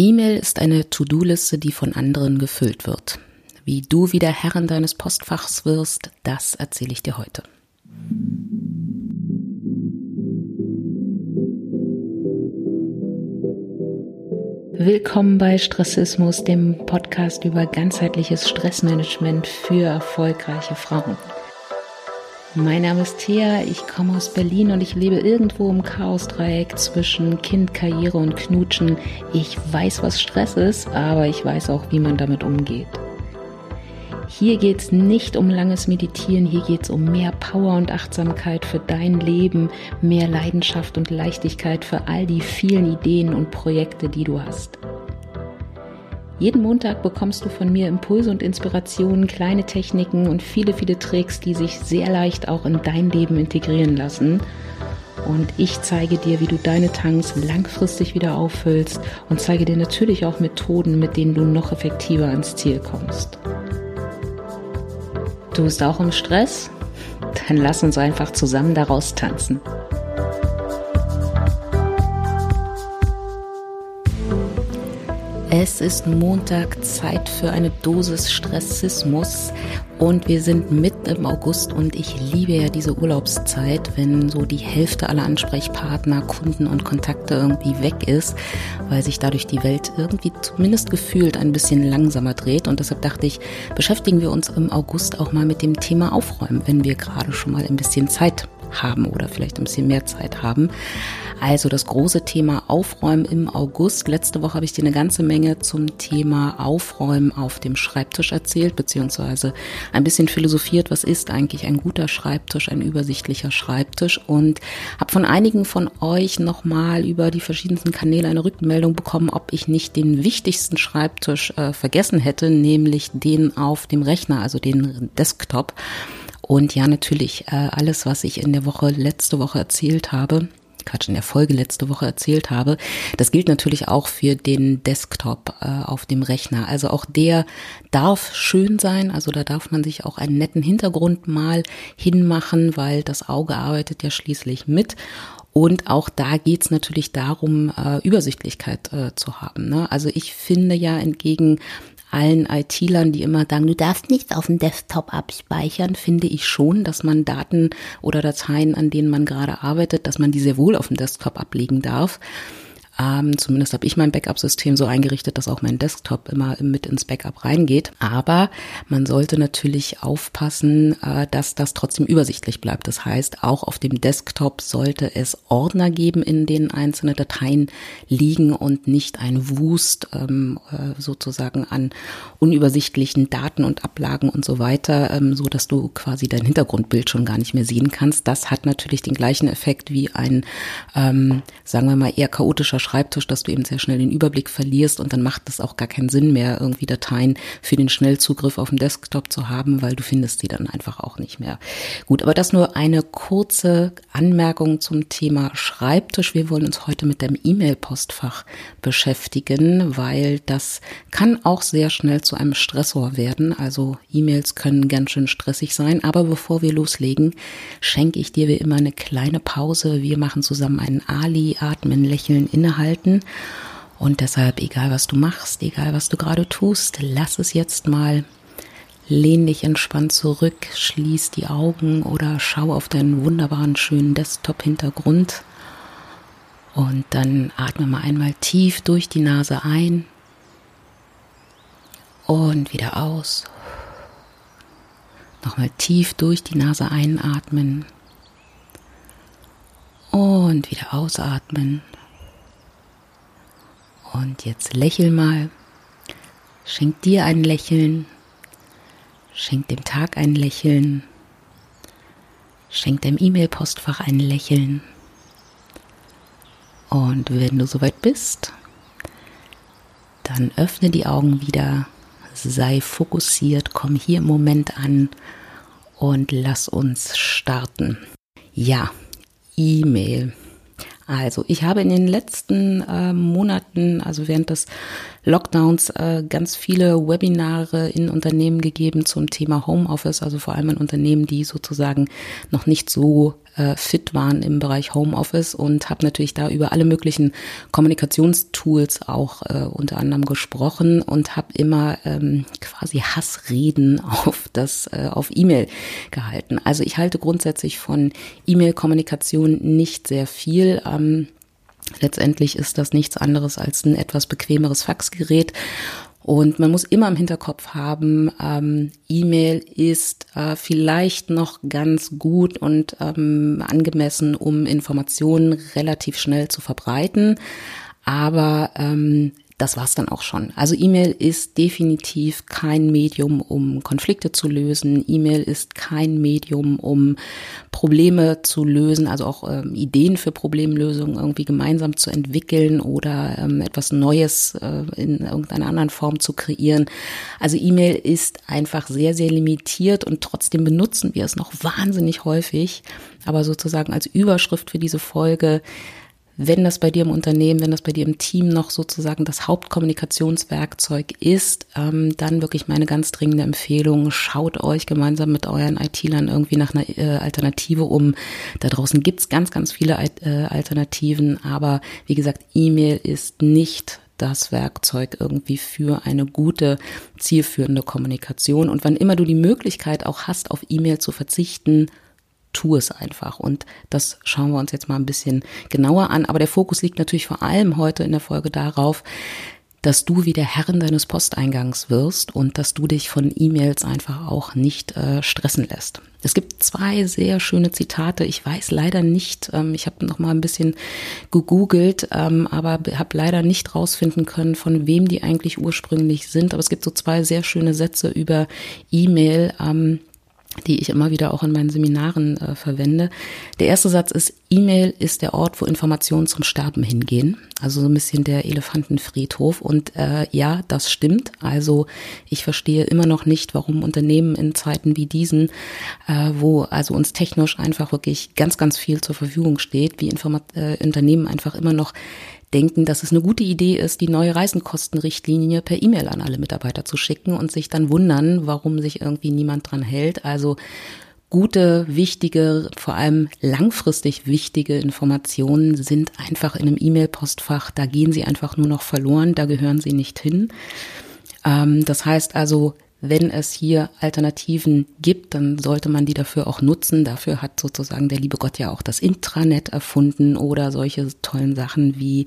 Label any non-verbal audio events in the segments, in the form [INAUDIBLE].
E-Mail ist eine To-Do-Liste, die von anderen gefüllt wird. Wie du wieder Herrin deines Postfachs wirst, das erzähle ich dir heute. Willkommen bei Stressismus, dem Podcast über ganzheitliches Stressmanagement für erfolgreiche Frauen. Mein Name ist Thea, ich komme aus Berlin und ich lebe irgendwo im Chaosdreieck zwischen Kind, Karriere und Knutschen. Ich weiß, was Stress ist, aber ich weiß auch, wie man damit umgeht. Hier geht es nicht um langes Meditieren, hier geht es um mehr Power und Achtsamkeit für dein Leben, mehr Leidenschaft und Leichtigkeit für all die vielen Ideen und Projekte, die du hast. Jeden Montag bekommst du von mir Impulse und Inspirationen, kleine Techniken und viele, viele Tricks, die sich sehr leicht auch in dein Leben integrieren lassen. Und ich zeige dir, wie du deine Tanks langfristig wieder auffüllst und zeige dir natürlich auch Methoden, mit denen du noch effektiver ans Ziel kommst. Du bist auch im Stress? Dann lass uns einfach zusammen daraus tanzen. Es ist Montag, Zeit für eine Dosis Stressismus. Und wir sind mitten im August und ich liebe ja diese Urlaubszeit, wenn so die Hälfte aller Ansprechpartner, Kunden und Kontakte irgendwie weg ist, weil sich dadurch die Welt irgendwie zumindest gefühlt ein bisschen langsamer dreht. Und deshalb dachte ich, beschäftigen wir uns im August auch mal mit dem Thema Aufräumen, wenn wir gerade schon mal ein bisschen Zeit haben oder vielleicht ein bisschen mehr Zeit haben. Also das große Thema Aufräumen im August. Letzte Woche habe ich dir eine ganze Menge zum Thema Aufräumen auf dem Schreibtisch erzählt, beziehungsweise ein bisschen philosophiert, was ist eigentlich ein guter Schreibtisch, ein übersichtlicher Schreibtisch und habe von einigen von euch nochmal über die verschiedensten Kanäle eine Rückmeldung bekommen, ob ich nicht den wichtigsten Schreibtisch äh, vergessen hätte, nämlich den auf dem Rechner, also den Desktop. Und ja, natürlich, äh, alles, was ich in der Woche, letzte Woche erzählt habe, Quatsch, in der Folge letzte Woche erzählt habe. Das gilt natürlich auch für den Desktop äh, auf dem Rechner. Also auch der darf schön sein. Also da darf man sich auch einen netten Hintergrund mal hinmachen, weil das Auge arbeitet ja schließlich mit. Und auch da geht's natürlich darum, äh, Übersichtlichkeit äh, zu haben. Ne? Also ich finde ja entgegen allen IT-Lern, die immer sagen, du darfst nichts auf dem Desktop abspeichern, finde ich schon, dass man Daten oder Dateien, an denen man gerade arbeitet, dass man die sehr wohl auf dem Desktop ablegen darf. Ähm, zumindest habe ich mein Backup-System so eingerichtet, dass auch mein Desktop immer mit ins Backup reingeht. Aber man sollte natürlich aufpassen, äh, dass das trotzdem übersichtlich bleibt. Das heißt, auch auf dem Desktop sollte es Ordner geben, in denen einzelne Dateien liegen und nicht ein Wust ähm, äh, sozusagen an unübersichtlichen Daten und Ablagen und so weiter, ähm, so dass du quasi dein Hintergrundbild schon gar nicht mehr sehen kannst. Das hat natürlich den gleichen Effekt wie ein, ähm, sagen wir mal, eher chaotischer Schreibtisch, dass du eben sehr schnell den Überblick verlierst und dann macht es auch gar keinen Sinn mehr, irgendwie Dateien für den Schnellzugriff auf dem Desktop zu haben, weil du findest die dann einfach auch nicht mehr. Gut, aber das nur eine kurze Anmerkung zum Thema Schreibtisch. Wir wollen uns heute mit dem E-Mail-Postfach beschäftigen, weil das kann auch sehr schnell zu einem Stressor werden. Also E-Mails können ganz schön stressig sein. Aber bevor wir loslegen, schenke ich dir wie immer eine kleine Pause. Wir machen zusammen einen Ali, atmen, lächeln, innehalten halten. Und deshalb, egal was du machst, egal was du gerade tust, lass es jetzt mal. Lehn dich entspannt zurück, schließ die Augen oder schau auf deinen wunderbaren, schönen Desktop-Hintergrund. Und dann atme mal einmal tief durch die Nase ein und wieder aus. Nochmal tief durch die Nase einatmen und wieder ausatmen. Und jetzt lächel mal. Schenk dir ein Lächeln. Schenk dem Tag ein Lächeln. Schenk deinem E-Mail-Postfach ein Lächeln. Und wenn du soweit bist, dann öffne die Augen wieder, sei fokussiert, komm hier im Moment an und lass uns starten. Ja, E-Mail. Also, ich habe in den letzten äh, Monaten, also während des Lockdowns, äh, ganz viele Webinare in Unternehmen gegeben zum Thema Homeoffice, also vor allem in Unternehmen, die sozusagen noch nicht so äh, fit waren im Bereich Homeoffice und habe natürlich da über alle möglichen Kommunikationstools auch äh, unter anderem gesprochen und habe immer ähm, quasi Hassreden [LAUGHS] auf das äh, auf E-Mail gehalten. Also ich halte grundsätzlich von E-Mail-Kommunikation nicht sehr viel. Ähm, Letztendlich ist das nichts anderes als ein etwas bequemeres Faxgerät. Und man muss immer im Hinterkopf haben, ähm, E-Mail ist äh, vielleicht noch ganz gut und ähm, angemessen, um Informationen relativ schnell zu verbreiten. Aber ähm, das war's dann auch schon. Also E-Mail ist definitiv kein Medium, um Konflikte zu lösen. E-Mail ist kein Medium, um Probleme zu lösen, also auch ähm, Ideen für Problemlösungen irgendwie gemeinsam zu entwickeln oder ähm, etwas Neues äh, in irgendeiner anderen Form zu kreieren. Also E-Mail ist einfach sehr, sehr limitiert und trotzdem benutzen wir es noch wahnsinnig häufig. Aber sozusagen als Überschrift für diese Folge wenn das bei dir im Unternehmen, wenn das bei dir im Team noch sozusagen das Hauptkommunikationswerkzeug ist, ähm, dann wirklich meine ganz dringende Empfehlung, schaut euch gemeinsam mit euren IT-Lern irgendwie nach einer äh, Alternative um. Da draußen gibt's ganz, ganz viele äh, Alternativen, aber wie gesagt, E-Mail ist nicht das Werkzeug irgendwie für eine gute, zielführende Kommunikation. Und wann immer du die Möglichkeit auch hast, auf E-Mail zu verzichten, tu es einfach. Und das schauen wir uns jetzt mal ein bisschen genauer an. Aber der Fokus liegt natürlich vor allem heute in der Folge darauf, dass du wie der Herrin deines Posteingangs wirst und dass du dich von E-Mails einfach auch nicht äh, stressen lässt. Es gibt zwei sehr schöne Zitate. Ich weiß leider nicht, ähm, ich habe noch mal ein bisschen gegoogelt, ähm, aber habe leider nicht rausfinden können, von wem die eigentlich ursprünglich sind. Aber es gibt so zwei sehr schöne Sätze über E-Mail. Ähm, die ich immer wieder auch in meinen Seminaren äh, verwende. Der erste Satz ist, E-Mail ist der Ort, wo Informationen zum Sterben hingehen. Also so ein bisschen der Elefantenfriedhof. Und äh, ja, das stimmt. Also ich verstehe immer noch nicht, warum Unternehmen in Zeiten wie diesen, äh, wo also uns technisch einfach wirklich ganz, ganz viel zur Verfügung steht, wie Informa äh, Unternehmen einfach immer noch denken, dass es eine gute Idee ist, die neue Reisenkostenrichtlinie per E-Mail an alle Mitarbeiter zu schicken und sich dann wundern, warum sich irgendwie niemand dran hält. Also gute, wichtige, vor allem langfristig wichtige Informationen sind einfach in einem E-Mail-Postfach. Da gehen sie einfach nur noch verloren, da gehören sie nicht hin. Ähm, das heißt also, wenn es hier Alternativen gibt, dann sollte man die dafür auch nutzen. Dafür hat sozusagen der liebe Gott ja auch das Intranet erfunden oder solche tollen Sachen wie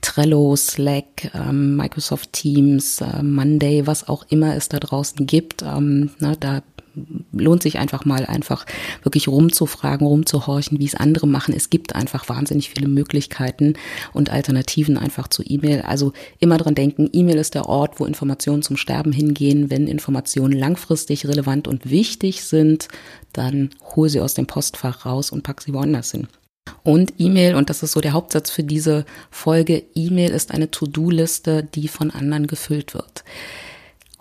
Trello, Slack, ähm, Microsoft Teams, äh, Monday, was auch immer es da draußen gibt. Ähm, na, da lohnt sich einfach mal einfach wirklich rumzufragen, rumzuhorchen, wie es andere machen. Es gibt einfach wahnsinnig viele Möglichkeiten und Alternativen einfach zu E-Mail. Also immer dran denken, E-Mail ist der Ort, wo Informationen zum Sterben hingehen. Wenn Informationen langfristig relevant und wichtig sind, dann hol sie aus dem Postfach raus und pack sie woanders hin. Und E-Mail, und das ist so der Hauptsatz für diese Folge, E-Mail ist eine To-Do-Liste, die von anderen gefüllt wird.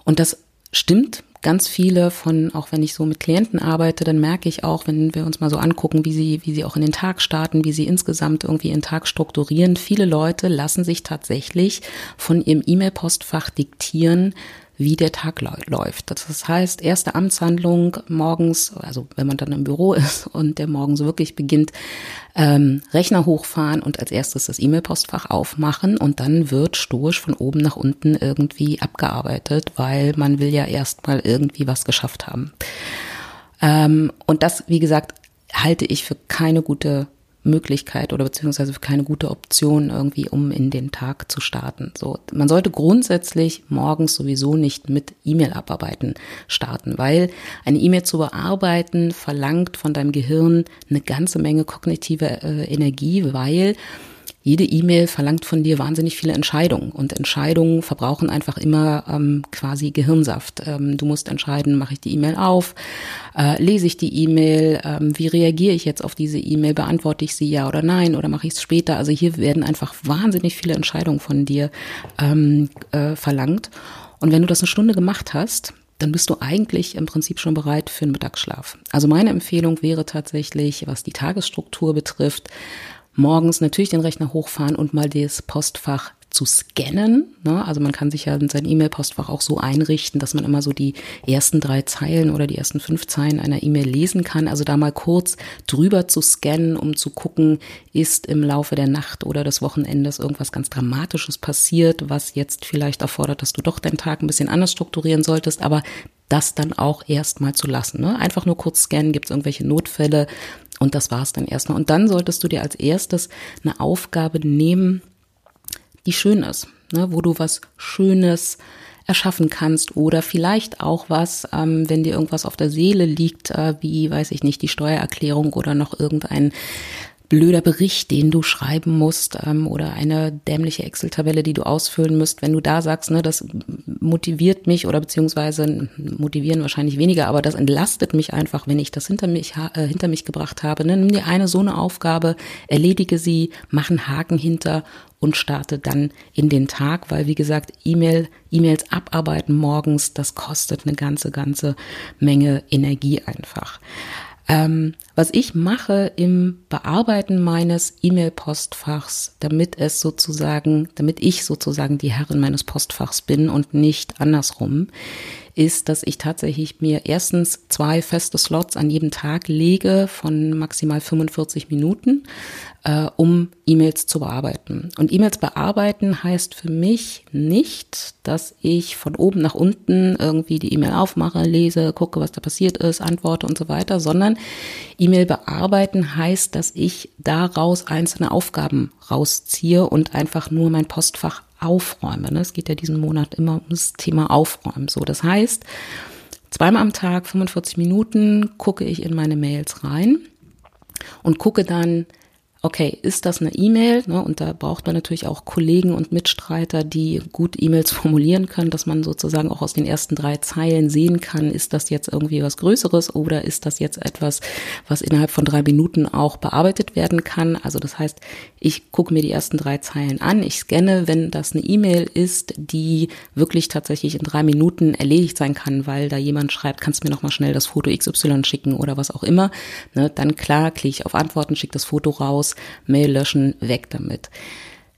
Und das stimmt ganz viele von, auch wenn ich so mit Klienten arbeite, dann merke ich auch, wenn wir uns mal so angucken, wie sie, wie sie auch in den Tag starten, wie sie insgesamt irgendwie ihren Tag strukturieren. Viele Leute lassen sich tatsächlich von ihrem E-Mail-Postfach diktieren, wie der Tag läuft. Das heißt, erste Amtshandlung morgens, also wenn man dann im Büro [LAUGHS] ist und der morgens wirklich beginnt, ähm, Rechner hochfahren und als erstes das E-Mail-Postfach aufmachen und dann wird stoisch von oben nach unten irgendwie abgearbeitet, weil man will ja erstmal irgendwie was geschafft haben. Ähm, und das, wie gesagt, halte ich für keine gute Möglichkeit oder beziehungsweise keine gute Option irgendwie, um in den Tag zu starten. So, man sollte grundsätzlich morgens sowieso nicht mit E-Mail-Abarbeiten starten, weil eine E-Mail zu bearbeiten verlangt von deinem Gehirn eine ganze Menge kognitive äh, Energie, weil jede E-Mail verlangt von dir wahnsinnig viele Entscheidungen und Entscheidungen verbrauchen einfach immer ähm, quasi Gehirnsaft. Ähm, du musst entscheiden, mache ich die E-Mail auf, äh, lese ich die E-Mail, ähm, wie reagiere ich jetzt auf diese E-Mail, beantworte ich sie ja oder nein oder mache ich es später. Also hier werden einfach wahnsinnig viele Entscheidungen von dir ähm, äh, verlangt. Und wenn du das eine Stunde gemacht hast, dann bist du eigentlich im Prinzip schon bereit für einen Mittagsschlaf. Also meine Empfehlung wäre tatsächlich, was die Tagesstruktur betrifft, morgens natürlich den Rechner hochfahren und mal das Postfach zu scannen. Ne? Also man kann sich ja in sein E-Mail-Postfach auch so einrichten, dass man immer so die ersten drei Zeilen oder die ersten fünf Zeilen einer E-Mail lesen kann. Also da mal kurz drüber zu scannen, um zu gucken, ist im Laufe der Nacht oder des Wochenendes irgendwas ganz Dramatisches passiert, was jetzt vielleicht erfordert, dass du doch deinen Tag ein bisschen anders strukturieren solltest, aber das dann auch erstmal zu lassen. Ne? Einfach nur kurz scannen, gibt es irgendwelche Notfälle und das war's dann erstmal. Und dann solltest du dir als erstes eine Aufgabe nehmen, die schön ist, ne, wo du was Schönes erschaffen kannst oder vielleicht auch was, ähm, wenn dir irgendwas auf der Seele liegt, äh, wie, weiß ich nicht, die Steuererklärung oder noch irgendein blöder Bericht, den du schreiben musst ähm, oder eine dämliche Excel-Tabelle, die du ausfüllen musst, wenn du da sagst, ne, das motiviert mich oder beziehungsweise motivieren wahrscheinlich weniger, aber das entlastet mich einfach, wenn ich das hinter mich äh, hinter mich gebracht habe. Ne? Nimm dir eine so eine Aufgabe, erledige sie, mach einen Haken hinter und starte dann in den Tag, weil wie gesagt, E-Mail, E-Mails abarbeiten morgens, das kostet eine ganze, ganze Menge Energie einfach. Ähm, was ich mache im Bearbeiten meines E-Mail-Postfachs, damit es sozusagen, damit ich sozusagen die Herrin meines Postfachs bin und nicht andersrum, ist, dass ich tatsächlich mir erstens zwei feste Slots an jedem Tag lege von maximal 45 Minuten, äh, um E-Mails zu bearbeiten. Und E-Mails bearbeiten heißt für mich nicht, dass ich von oben nach unten irgendwie die E-Mail aufmache, lese, gucke, was da passiert ist, antworte und so weiter, sondern E-Mail bearbeiten heißt, dass ich daraus einzelne Aufgaben rausziehe und einfach nur mein Postfach aufräume. Ne? Es geht ja diesen Monat immer um das Thema Aufräumen. So, das heißt, zweimal am Tag, 45 Minuten, gucke ich in meine Mails rein und gucke dann, okay, ist das eine E-Mail? Ne? Und da braucht man natürlich auch Kollegen und Mitstreiter, die gut E-Mails [LAUGHS] formulieren können, dass man sozusagen auch aus den ersten drei Zeilen sehen kann, ist das jetzt irgendwie was Größeres oder ist das jetzt etwas, was innerhalb von drei Minuten auch bearbeitet werden kann? Also das heißt, ich gucke mir die ersten drei Zeilen an, ich scanne, wenn das eine E-Mail ist, die wirklich tatsächlich in drei Minuten erledigt sein kann, weil da jemand schreibt, kannst du mir noch mal schnell das Foto XY schicken oder was auch immer, ne? dann klar, klicke ich auf Antworten, schicke das Foto raus, Mail löschen, weg damit.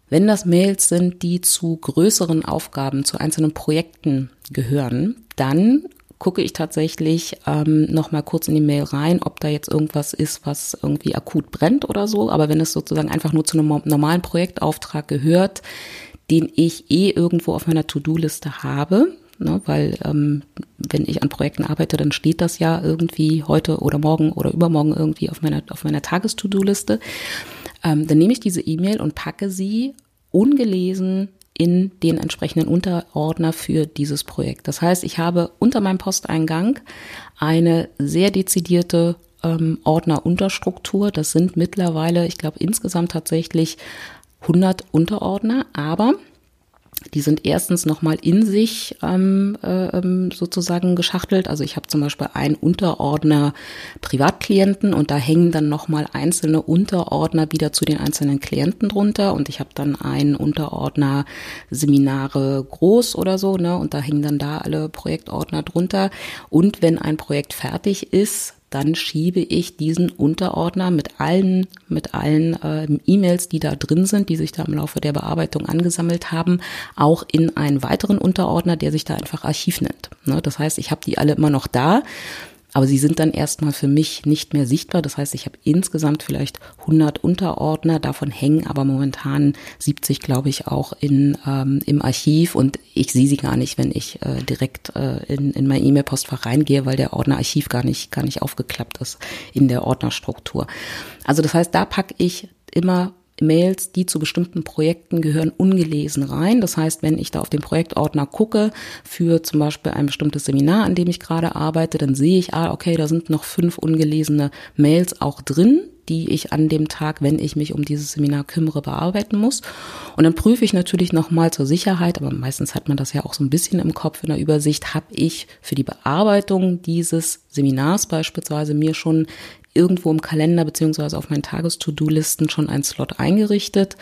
Wenn das Mails sind, die zu größeren Aufgaben, zu einzelnen Projekten gehören, dann gucke ich tatsächlich ähm, noch mal kurz in die Mail rein, ob da jetzt irgendwas ist, was irgendwie akut brennt oder so. Aber wenn es sozusagen einfach nur zu einem normalen Projektauftrag gehört, den ich eh irgendwo auf meiner To-Do-Liste habe, ne, weil ähm, wenn ich an Projekten arbeite, dann steht das ja irgendwie heute oder morgen oder übermorgen irgendwie auf meiner, auf meiner Tages-To-Do-Liste. Ähm, dann nehme ich diese E-Mail und packe sie ungelesen in den entsprechenden Unterordner für dieses Projekt. Das heißt, ich habe unter meinem Posteingang eine sehr dezidierte ähm, Ordner-Unterstruktur. Das sind mittlerweile, ich glaube, insgesamt tatsächlich 100 Unterordner, aber die sind erstens nochmal in sich ähm, äh, ähm, sozusagen geschachtelt. Also ich habe zum Beispiel einen Unterordner Privatklienten und da hängen dann nochmal einzelne Unterordner wieder zu den einzelnen Klienten drunter und ich habe dann einen Unterordner Seminare groß oder so, ne? Und da hängen dann da alle Projektordner drunter. Und wenn ein Projekt fertig ist, dann schiebe ich diesen Unterordner mit allen, mit allen äh, E-Mails, die da drin sind, die sich da im Laufe der Bearbeitung angesammelt haben, auch in einen weiteren Unterordner, der sich da einfach Archiv nennt. Ne? Das heißt, ich habe die alle immer noch da aber sie sind dann erstmal für mich nicht mehr sichtbar. Das heißt, ich habe insgesamt vielleicht 100 Unterordner, davon hängen aber momentan 70, glaube ich, auch in, ähm, im Archiv und ich sehe sie gar nicht, wenn ich äh, direkt äh, in, in mein E-Mail-Postfach reingehe, weil der Ordner Archiv gar nicht, gar nicht aufgeklappt ist in der Ordnerstruktur. Also das heißt, da packe ich immer Mails, die zu bestimmten Projekten gehören, ungelesen rein. Das heißt, wenn ich da auf den Projektordner gucke für zum Beispiel ein bestimmtes Seminar, an dem ich gerade arbeite, dann sehe ich, ah, okay, da sind noch fünf ungelesene Mails auch drin, die ich an dem Tag, wenn ich mich um dieses Seminar kümmere, bearbeiten muss. Und dann prüfe ich natürlich nochmal zur Sicherheit, aber meistens hat man das ja auch so ein bisschen im Kopf in der Übersicht, habe ich für die Bearbeitung dieses Seminars beispielsweise mir schon irgendwo im Kalender beziehungsweise auf meinen Tages-To-Do-Listen schon einen Slot eingerichtet.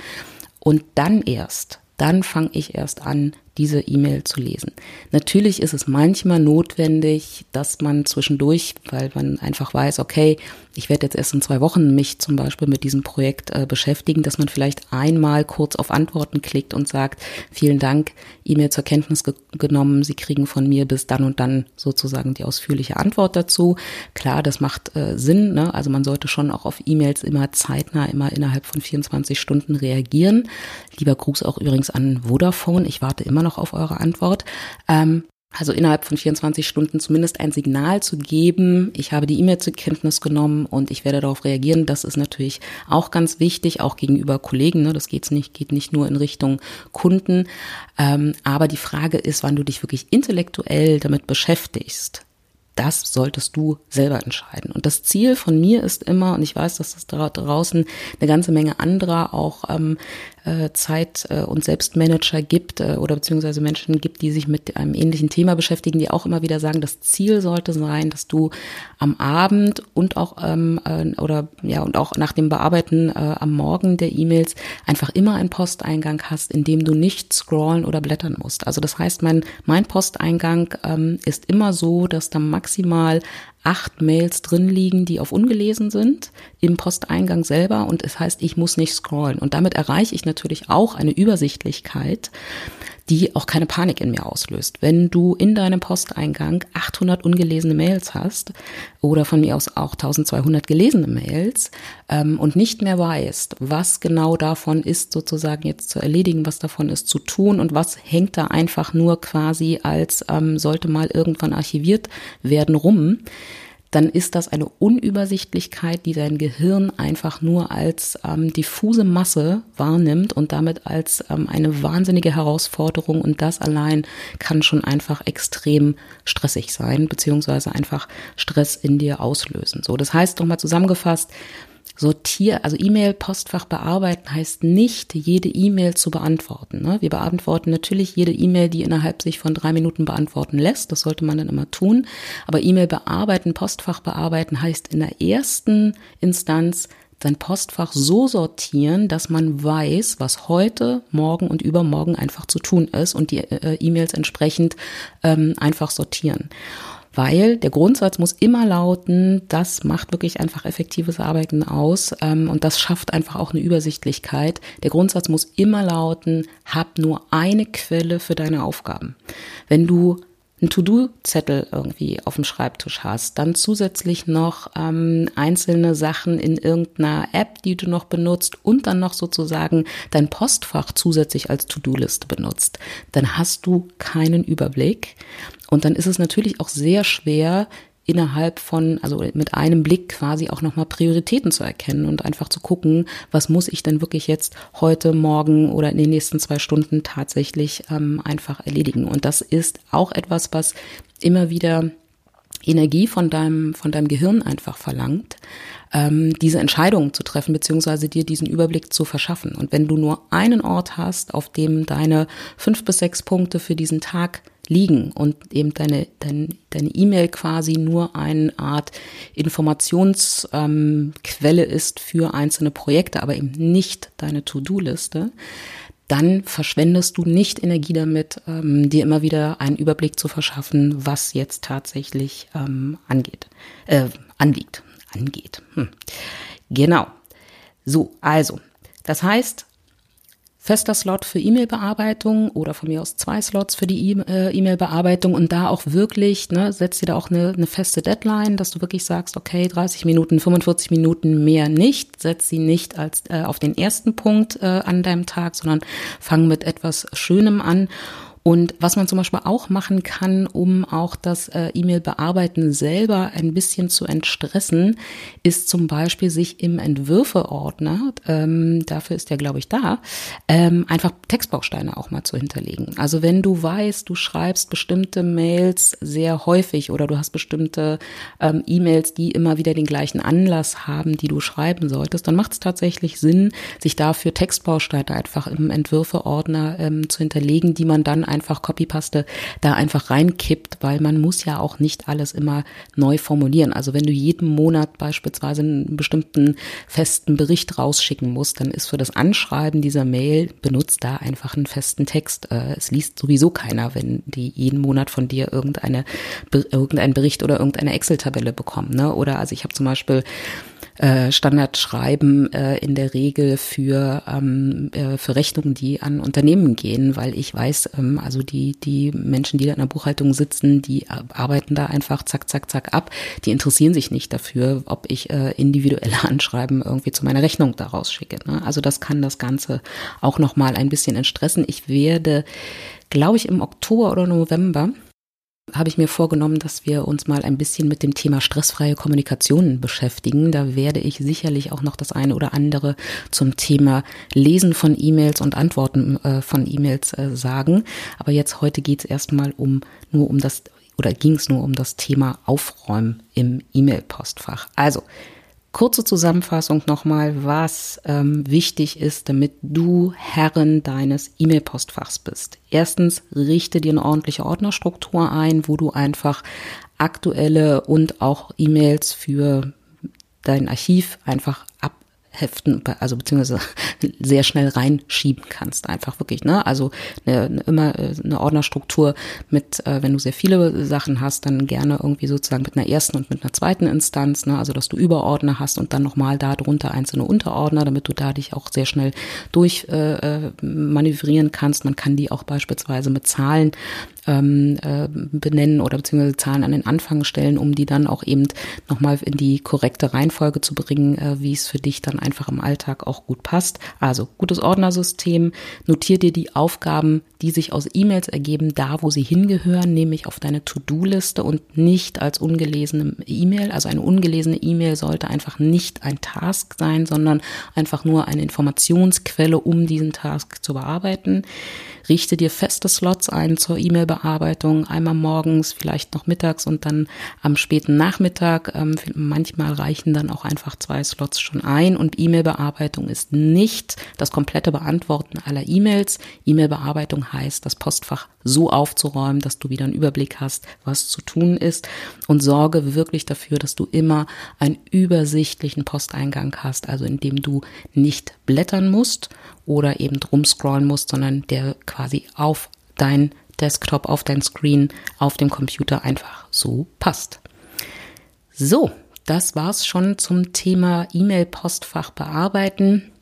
Und dann erst, dann fange ich erst an, diese E-Mail zu lesen. Natürlich ist es manchmal notwendig, dass man zwischendurch, weil man einfach weiß, okay, ich werde jetzt erst in zwei Wochen mich zum Beispiel mit diesem Projekt äh, beschäftigen, dass man vielleicht einmal kurz auf Antworten klickt und sagt, vielen Dank, E-Mail zur Kenntnis ge genommen, Sie kriegen von mir bis dann und dann sozusagen die ausführliche Antwort dazu. Klar, das macht äh, Sinn, ne? also man sollte schon auch auf E-Mails immer zeitnah, immer innerhalb von 24 Stunden reagieren. Lieber Gruß auch übrigens an Vodafone, ich warte immer noch auf eure Antwort. Ähm, also innerhalb von 24 Stunden zumindest ein Signal zu geben, ich habe die E-Mail zur Kenntnis genommen und ich werde darauf reagieren. Das ist natürlich auch ganz wichtig, auch gegenüber Kollegen. Ne? Das geht's nicht, geht nicht nur in Richtung Kunden. Ähm, aber die Frage ist, wann du dich wirklich intellektuell damit beschäftigst das solltest du selber entscheiden. Und das Ziel von mir ist immer, und ich weiß, dass es da draußen eine ganze Menge anderer auch ähm, äh, Zeit- äh, und Selbstmanager gibt äh, oder beziehungsweise Menschen gibt, die sich mit einem ähnlichen Thema beschäftigen, die auch immer wieder sagen, das Ziel sollte sein, dass du am Abend und auch ähm, äh, oder ja und auch nach dem Bearbeiten äh, am Morgen der E-Mails einfach immer einen Posteingang hast, in dem du nicht scrollen oder blättern musst. Also das heißt, mein mein Posteingang ähm, ist immer so, dass da acht Mails drin liegen, die auf ungelesen sind im Posteingang selber. Und es heißt, ich muss nicht scrollen. Und damit erreiche ich natürlich auch eine Übersichtlichkeit, die auch keine Panik in mir auslöst. Wenn du in deinem Posteingang 800 ungelesene Mails hast oder von mir aus auch 1200 gelesene Mails ähm, und nicht mehr weißt, was genau davon ist sozusagen jetzt zu erledigen, was davon ist zu tun und was hängt da einfach nur quasi als ähm, sollte mal irgendwann archiviert werden rum, dann ist das eine Unübersichtlichkeit, die dein Gehirn einfach nur als ähm, diffuse Masse wahrnimmt und damit als ähm, eine wahnsinnige Herausforderung. Und das allein kann schon einfach extrem stressig sein, beziehungsweise einfach Stress in dir auslösen. So, das heißt nochmal zusammengefasst, Sortier, also E-Mail-Postfach bearbeiten heißt nicht, jede E-Mail zu beantworten. Ne? Wir beantworten natürlich jede E-Mail, die innerhalb sich von drei Minuten beantworten lässt. Das sollte man dann immer tun. Aber E-Mail bearbeiten, Postfach bearbeiten heißt in der ersten Instanz sein Postfach so sortieren, dass man weiß, was heute, morgen und übermorgen einfach zu tun ist und die äh, E-Mails entsprechend ähm, einfach sortieren weil der Grundsatz muss immer lauten, das macht wirklich einfach effektives Arbeiten aus ähm, und das schafft einfach auch eine Übersichtlichkeit. Der Grundsatz muss immer lauten, hab nur eine Quelle für deine Aufgaben. Wenn du einen To-Do-Zettel irgendwie auf dem Schreibtisch hast, dann zusätzlich noch ähm, einzelne Sachen in irgendeiner App, die du noch benutzt und dann noch sozusagen dein Postfach zusätzlich als To-Do-Liste benutzt, dann hast du keinen Überblick. Und dann ist es natürlich auch sehr schwer, innerhalb von, also mit einem Blick quasi auch nochmal Prioritäten zu erkennen und einfach zu gucken, was muss ich denn wirklich jetzt heute, morgen oder in den nächsten zwei Stunden tatsächlich ähm, einfach erledigen. Und das ist auch etwas, was immer wieder Energie von deinem, von deinem Gehirn einfach verlangt, ähm, diese Entscheidungen zu treffen, beziehungsweise dir diesen Überblick zu verschaffen. Und wenn du nur einen Ort hast, auf dem deine fünf bis sechs Punkte für diesen Tag liegen und eben deine deine deine E-Mail quasi nur eine Art Informationsquelle ähm, ist für einzelne Projekte, aber eben nicht deine To-Do-Liste, dann verschwendest du nicht Energie damit, ähm, dir immer wieder einen Überblick zu verschaffen, was jetzt tatsächlich ähm, angeht, äh, anliegt, angeht. Hm. Genau. So, also, das heißt, fester Slot für E-Mail-Bearbeitung oder von mir aus zwei Slots für die äh, E-Mail-Bearbeitung und da auch wirklich, ne, setzt dir da auch eine, eine feste Deadline, dass du wirklich sagst, okay, 30 Minuten, 45 Minuten mehr nicht, setz sie nicht als äh, auf den ersten Punkt äh, an deinem Tag, sondern fang mit etwas Schönem an und was man zum Beispiel auch machen kann, um auch das äh, E-Mail-Bearbeiten selber ein bisschen zu entstressen, ist zum Beispiel sich im Entwürfeordner, ähm, dafür ist der, glaube ich, da, ähm, einfach Textbausteine auch mal zu hinterlegen. Also wenn du weißt, du schreibst bestimmte Mails sehr häufig oder du hast bestimmte ähm, E-Mails, die immer wieder den gleichen Anlass haben, die du schreiben solltest, dann macht es tatsächlich Sinn, sich dafür Textbausteine einfach im Entwürfeordner ähm, zu hinterlegen, die man dann einfach Copypaste da einfach reinkippt, weil man muss ja auch nicht alles immer neu formulieren. Also wenn du jeden Monat beispielsweise einen bestimmten festen Bericht rausschicken musst, dann ist für das Anschreiben dieser Mail benutzt da einfach einen festen Text. Äh, es liest sowieso keiner, wenn die jeden Monat von dir irgendeine irgendeinen Bericht oder irgendeine Excel-Tabelle bekommen. Ne? Oder also ich habe zum Beispiel äh, Standardschreiben äh, in der Regel für, ähm, äh, für Rechnungen, die an Unternehmen gehen, weil ich weiß, ähm, also die, die Menschen, die da in der Buchhaltung sitzen, die arbeiten da einfach zack, zack, zack ab. Die interessieren sich nicht dafür, ob ich äh, individuelle [LAUGHS] Anschreiben irgendwie zu meiner Rechnung daraus schicke. Ne? Also das kann das Ganze auch nochmal ein bisschen entstressen. Ich werde, glaube ich, im Oktober oder November habe ich mir vorgenommen, dass wir uns mal ein bisschen mit dem Thema stressfreie Kommunikation beschäftigen. Da werde ich sicherlich auch noch das eine oder andere zum Thema Lesen von E-Mails und Antworten äh, von E-Mails äh, sagen. Aber jetzt heute geht es erstmal um nur um das oder ging es nur um das Thema Aufräumen im E-Mail-Postfach. Also Kurze Zusammenfassung nochmal, was ähm, wichtig ist, damit du Herrin deines E-Mail-Postfachs bist. Erstens, richte dir eine ordentliche Ordnerstruktur ein, wo du einfach aktuelle und auch E-Mails für dein Archiv einfach ab heften, also beziehungsweise [LAUGHS] sehr schnell reinschieben kannst, einfach wirklich, ne? Also eine, eine, immer äh, eine Ordnerstruktur mit, äh, wenn du sehr viele Sachen hast, dann gerne irgendwie sozusagen mit einer ersten und mit einer zweiten Instanz, ne? Also dass du Überordner hast und dann nochmal da drunter einzelne Unterordner, damit du da dich auch sehr schnell durch äh, äh manövrieren kannst. Man kann die auch beispielsweise mit Zahlen ähm, äh, benennen oder beziehungsweise Zahlen an den Anfang stellen, um die dann auch eben nochmal in die korrekte Reihenfolge zu bringen, äh, wie es für dich dann einfach im Alltag auch gut passt. Also gutes Ordnersystem, notier dir die Aufgaben, die sich aus E-Mails ergeben, da wo sie hingehören, nämlich auf deine To-Do-Liste und nicht als ungelesene E-Mail. Also eine ungelesene E-Mail sollte einfach nicht ein Task sein, sondern einfach nur eine Informationsquelle, um diesen Task zu bearbeiten. Richte dir feste Slots ein zur E-Mail-Bearbeitung, einmal morgens, vielleicht noch mittags und dann am späten Nachmittag. Ähm, manchmal reichen dann auch einfach zwei Slots schon ein und E-Mail-Bearbeitung ist nicht das komplette Beantworten aller E-Mails. E-Mail-Bearbeitung heißt, das Postfach so aufzuräumen, dass du wieder einen Überblick hast, was zu tun ist und sorge wirklich dafür, dass du immer einen übersichtlichen Posteingang hast, also indem du nicht blättern musst oder eben drum scrollen musst, sondern der quasi auf dein Desktop, auf dein Screen, auf dem Computer einfach so passt. So, das war's schon zum Thema E-Mail-Postfach bearbeiten.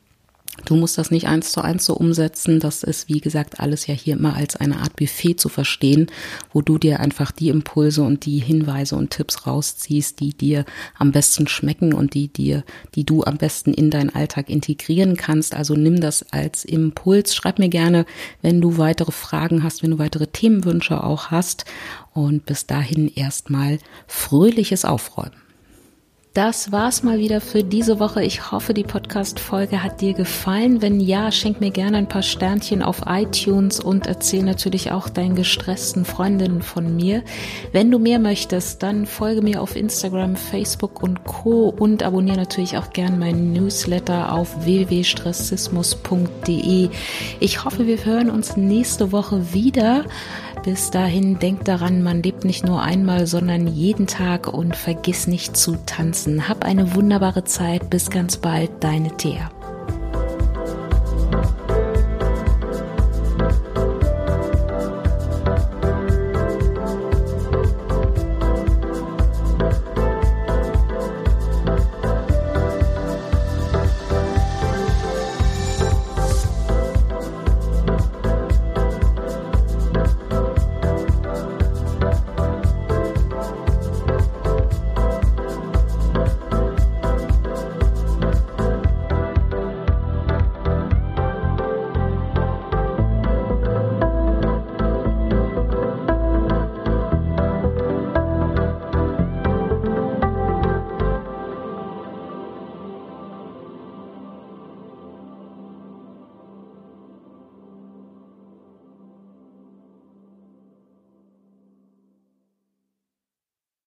Du musst das nicht eins zu eins so umsetzen. Das ist, wie gesagt, alles ja hier immer als eine Art Buffet zu verstehen, wo du dir einfach die Impulse und die Hinweise und Tipps rausziehst, die dir am besten schmecken und die dir, die du am besten in deinen Alltag integrieren kannst. Also nimm das als Impuls. Schreib mir gerne, wenn du weitere Fragen hast, wenn du weitere Themenwünsche auch hast. Und bis dahin erstmal fröhliches Aufräumen. Das war's mal wieder für diese Woche. Ich hoffe, die Podcast-Folge hat dir gefallen. Wenn ja, schenk mir gerne ein paar Sternchen auf iTunes und erzähl natürlich auch deinen gestressten Freundinnen von mir. Wenn du mehr möchtest, dann folge mir auf Instagram, Facebook und Co. und abonniere natürlich auch gerne meinen Newsletter auf www.stressismus.de. Ich hoffe, wir hören uns nächste Woche wieder. Bis dahin denk daran, man lebt nicht nur einmal, sondern jeden Tag und vergiss nicht zu tanzen. Hab eine wunderbare Zeit. Bis ganz bald, deine Thea.